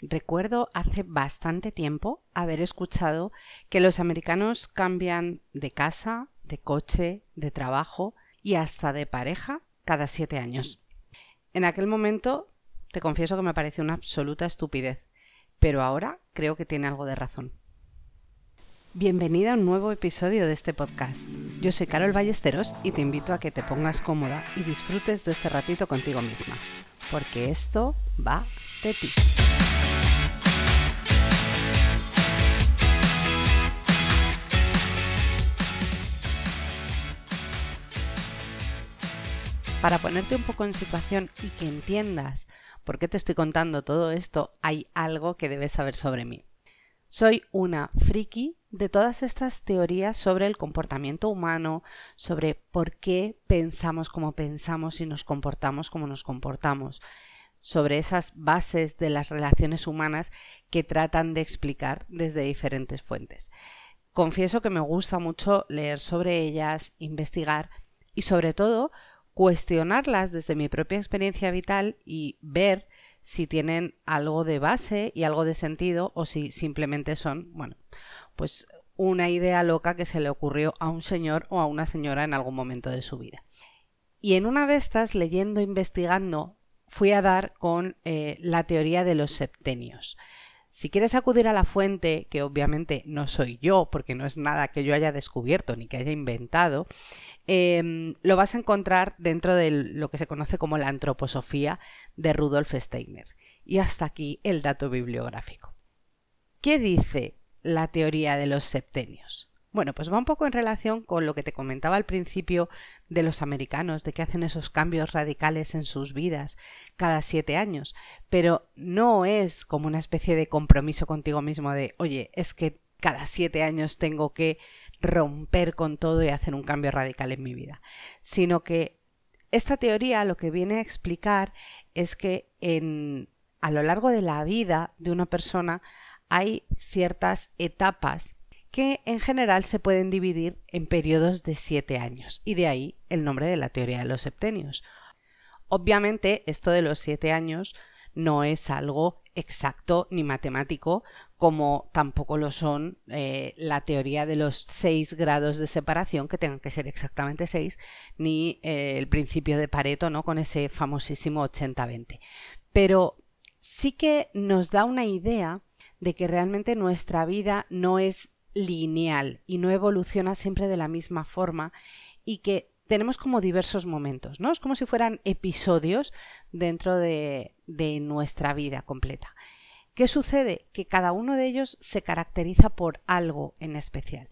recuerdo hace bastante tiempo haber escuchado que los americanos cambian de casa, de coche, de trabajo y hasta de pareja cada siete años. En aquel momento te confieso que me pareció una absoluta estupidez, pero ahora creo que tiene algo de razón. Bienvenida a un nuevo episodio de este podcast. Yo soy Carol Ballesteros y te invito a que te pongas cómoda y disfrutes de este ratito contigo misma, porque esto va Para ponerte un poco en situación y que entiendas por qué te estoy contando todo esto, hay algo que debes saber sobre mí. Soy una friki de todas estas teorías sobre el comportamiento humano, sobre por qué pensamos como pensamos y nos comportamos como nos comportamos, sobre esas bases de las relaciones humanas que tratan de explicar desde diferentes fuentes. Confieso que me gusta mucho leer sobre ellas, investigar y sobre todo cuestionarlas desde mi propia experiencia vital y ver si tienen algo de base y algo de sentido o si simplemente son, bueno, pues una idea loca que se le ocurrió a un señor o a una señora en algún momento de su vida. Y en una de estas, leyendo, investigando, fui a dar con eh, la teoría de los septenios. Si quieres acudir a la fuente, que obviamente no soy yo, porque no es nada que yo haya descubierto ni que haya inventado, em, lo vas a encontrar dentro de lo que se conoce como la antroposofía de Rudolf Steiner. Y hasta aquí el dato bibliográfico. ¿Qué dice la teoría de los septenios? Bueno, pues va un poco en relación con lo que te comentaba al principio de los americanos, de que hacen esos cambios radicales en sus vidas cada siete años, pero no es como una especie de compromiso contigo mismo de, oye, es que cada siete años tengo que romper con todo y hacer un cambio radical en mi vida, sino que esta teoría lo que viene a explicar es que en, a lo largo de la vida de una persona hay ciertas etapas que en general se pueden dividir en periodos de siete años, y de ahí el nombre de la teoría de los septenios. Obviamente, esto de los siete años no es algo exacto ni matemático, como tampoco lo son eh, la teoría de los seis grados de separación, que tengan que ser exactamente seis, ni eh, el principio de Pareto, ¿no? Con ese famosísimo 80-20. Pero sí que nos da una idea de que realmente nuestra vida no es lineal y no evoluciona siempre de la misma forma y que tenemos como diversos momentos, ¿no? Es como si fueran episodios dentro de, de nuestra vida completa. ¿Qué sucede? Que cada uno de ellos se caracteriza por algo en especial.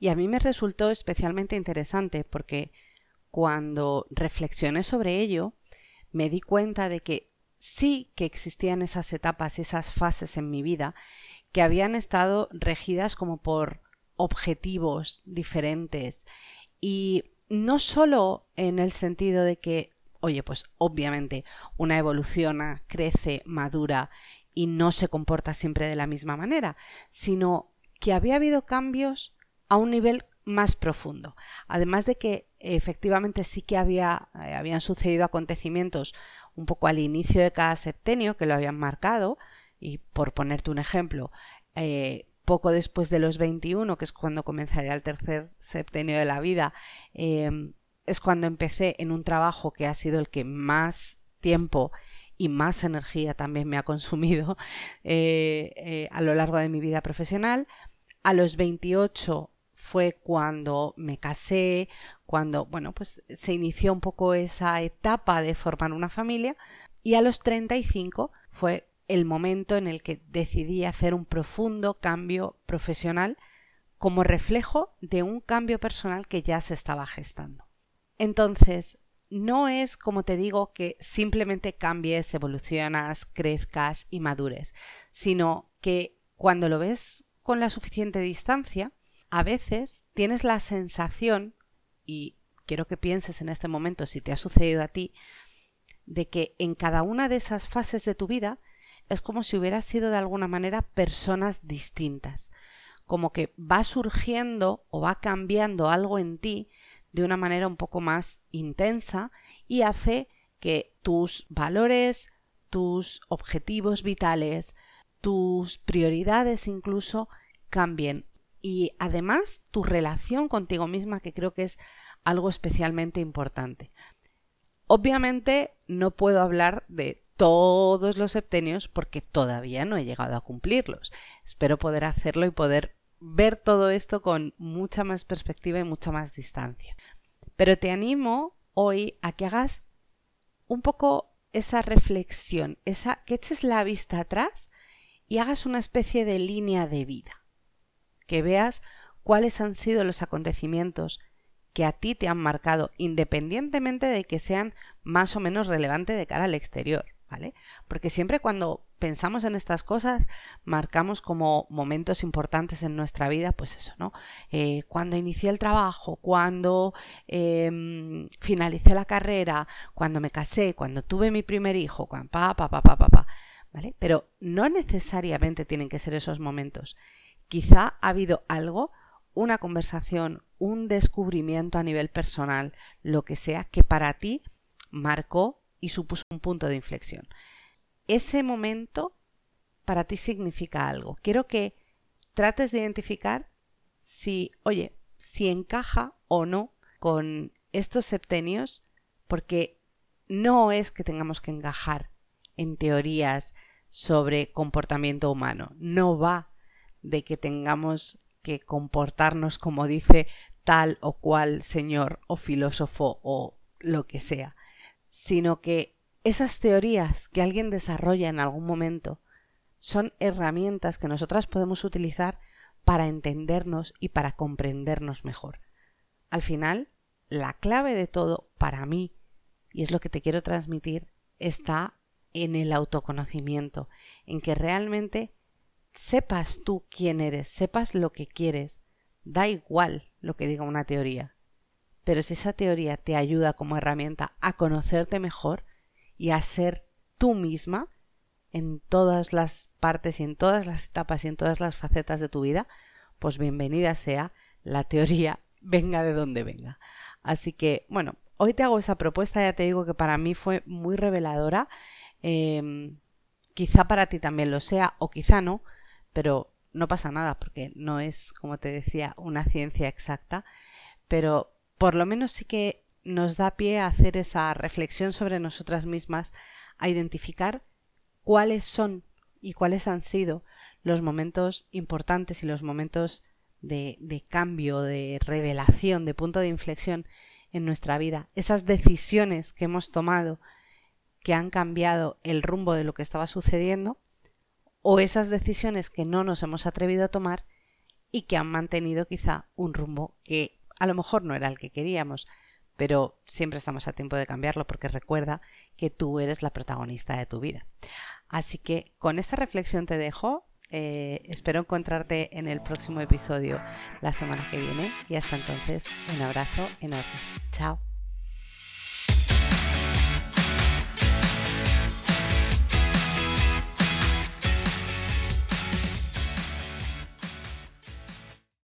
Y a mí me resultó especialmente interesante porque cuando reflexioné sobre ello, me di cuenta de que sí que existían esas etapas, esas fases en mi vida que habían estado regidas como por objetivos diferentes y no solo en el sentido de que, oye, pues obviamente una evoluciona, crece, madura y no se comporta siempre de la misma manera, sino que había habido cambios a un nivel más profundo. Además de que efectivamente sí que había, eh, habían sucedido acontecimientos un poco al inicio de cada septenio que lo habían marcado, y por ponerte un ejemplo, eh, poco después de los 21, que es cuando comenzaría el tercer septenio de la vida, em, es cuando empecé en un trabajo que ha sido el que más tiempo y más energía también me ha consumido eh, eh, a lo largo de mi vida profesional. A los 28 fue cuando me casé, cuando, bueno, pues se inició un poco esa etapa de formar una familia y a los 35 fue el momento en el que decidí hacer un profundo cambio profesional como reflejo de un cambio personal que ya se estaba gestando. Entonces, no es, como te digo, que simplemente cambies, evolucionas, crezcas y madures, sino que cuando lo ves con la suficiente distancia, a veces tienes la sensación, y quiero que pienses en este momento si te ha sucedido a ti, de que en cada una de esas fases de tu vida es como si hubieras sido de alguna manera personas distintas, como que va surgiendo o va cambiando algo en ti de una manera un poco más intensa y hace que tus valores, tus objetivos vitales, tus prioridades incluso cambien y además tu relación contigo misma que creo que es algo especialmente importante. Obviamente no puedo hablar de todos los septenios porque todavía no he llegado a cumplirlos. Espero poder hacerlo y poder ver todo esto con mucha más perspectiva y mucha más distancia. Pero te animo hoy a que hagas un poco esa reflexión, esa, que eches la vista atrás y hagas una especie de línea de vida. Que veas cuáles han sido los acontecimientos que a ti te han marcado, independientemente de que sean más o menos relevantes de cara al exterior. ¿Vale? Porque siempre cuando pensamos en estas cosas, marcamos como momentos importantes en nuestra vida, pues eso, ¿no? Eh, cuando inicié el trabajo, cuando em, finalicé la carrera, cuando me casé, cuando tuve mi primer hijo, cuando pa, pa, pa, pa, pa, pa, ¿vale? Pero no necesariamente tienen que ser esos momentos. Quizá ha habido algo, una conversación, un descubrimiento a nivel personal, lo que sea, que para ti marcó y supuso un punto de inflexión. Ese momento para ti significa algo. Quiero que trates de identificar si, oye, si encaja o no con estos septenios, porque no es que tengamos que encajar en teorías sobre comportamiento humano. No va de que tengamos que comportarnos como dice tal o cual señor o filósofo o lo que sea sino que esas teorías que alguien desarrolla en algún momento son herramientas que nosotras podemos utilizar para entendernos y para comprendernos mejor. Al final, la clave de todo para mí, y es lo que te quiero transmitir, está en el autoconocimiento, en que realmente sepas tú quién eres, sepas lo que quieres, da igual lo que diga una teoría, pero si esa teoría te ayuda como herramienta a conocerte mejor y a ser tú misma en todas las partes y en todas las etapas y en todas las facetas de tu vida, pues bienvenida sea la teoría, venga de donde venga. Así que, bueno, hoy te hago esa propuesta, ya te digo que para mí fue muy reveladora. Em, quizá para ti también lo sea o quizá no, pero no pasa nada porque no es, como te decía, una ciencia exacta. Pero por lo menos sí que nos da pie a hacer esa reflexión sobre nosotras mismas, a identificar cuáles son y cuáles han sido los momentos importantes y los momentos de, de, cambio, de revelación, de punto de inflexión en nuestra vida, esas decisiones que hemos tomado que han cambiado el rumbo de lo que estaba sucediendo, o esas decisiones que no nos hemos atrevido a tomar y que han mantenido quizá un rumbo que a lo mejor no era el que queríamos, pero siempre estamos a tiempo de cambiarlo porque recuerda que tú eres la protagonista de tu vida. Así que con esta reflexión te dejo. Eh, espero encontrarte en el próximo episodio la semana que viene y hasta entonces un abrazo enorme. Chao.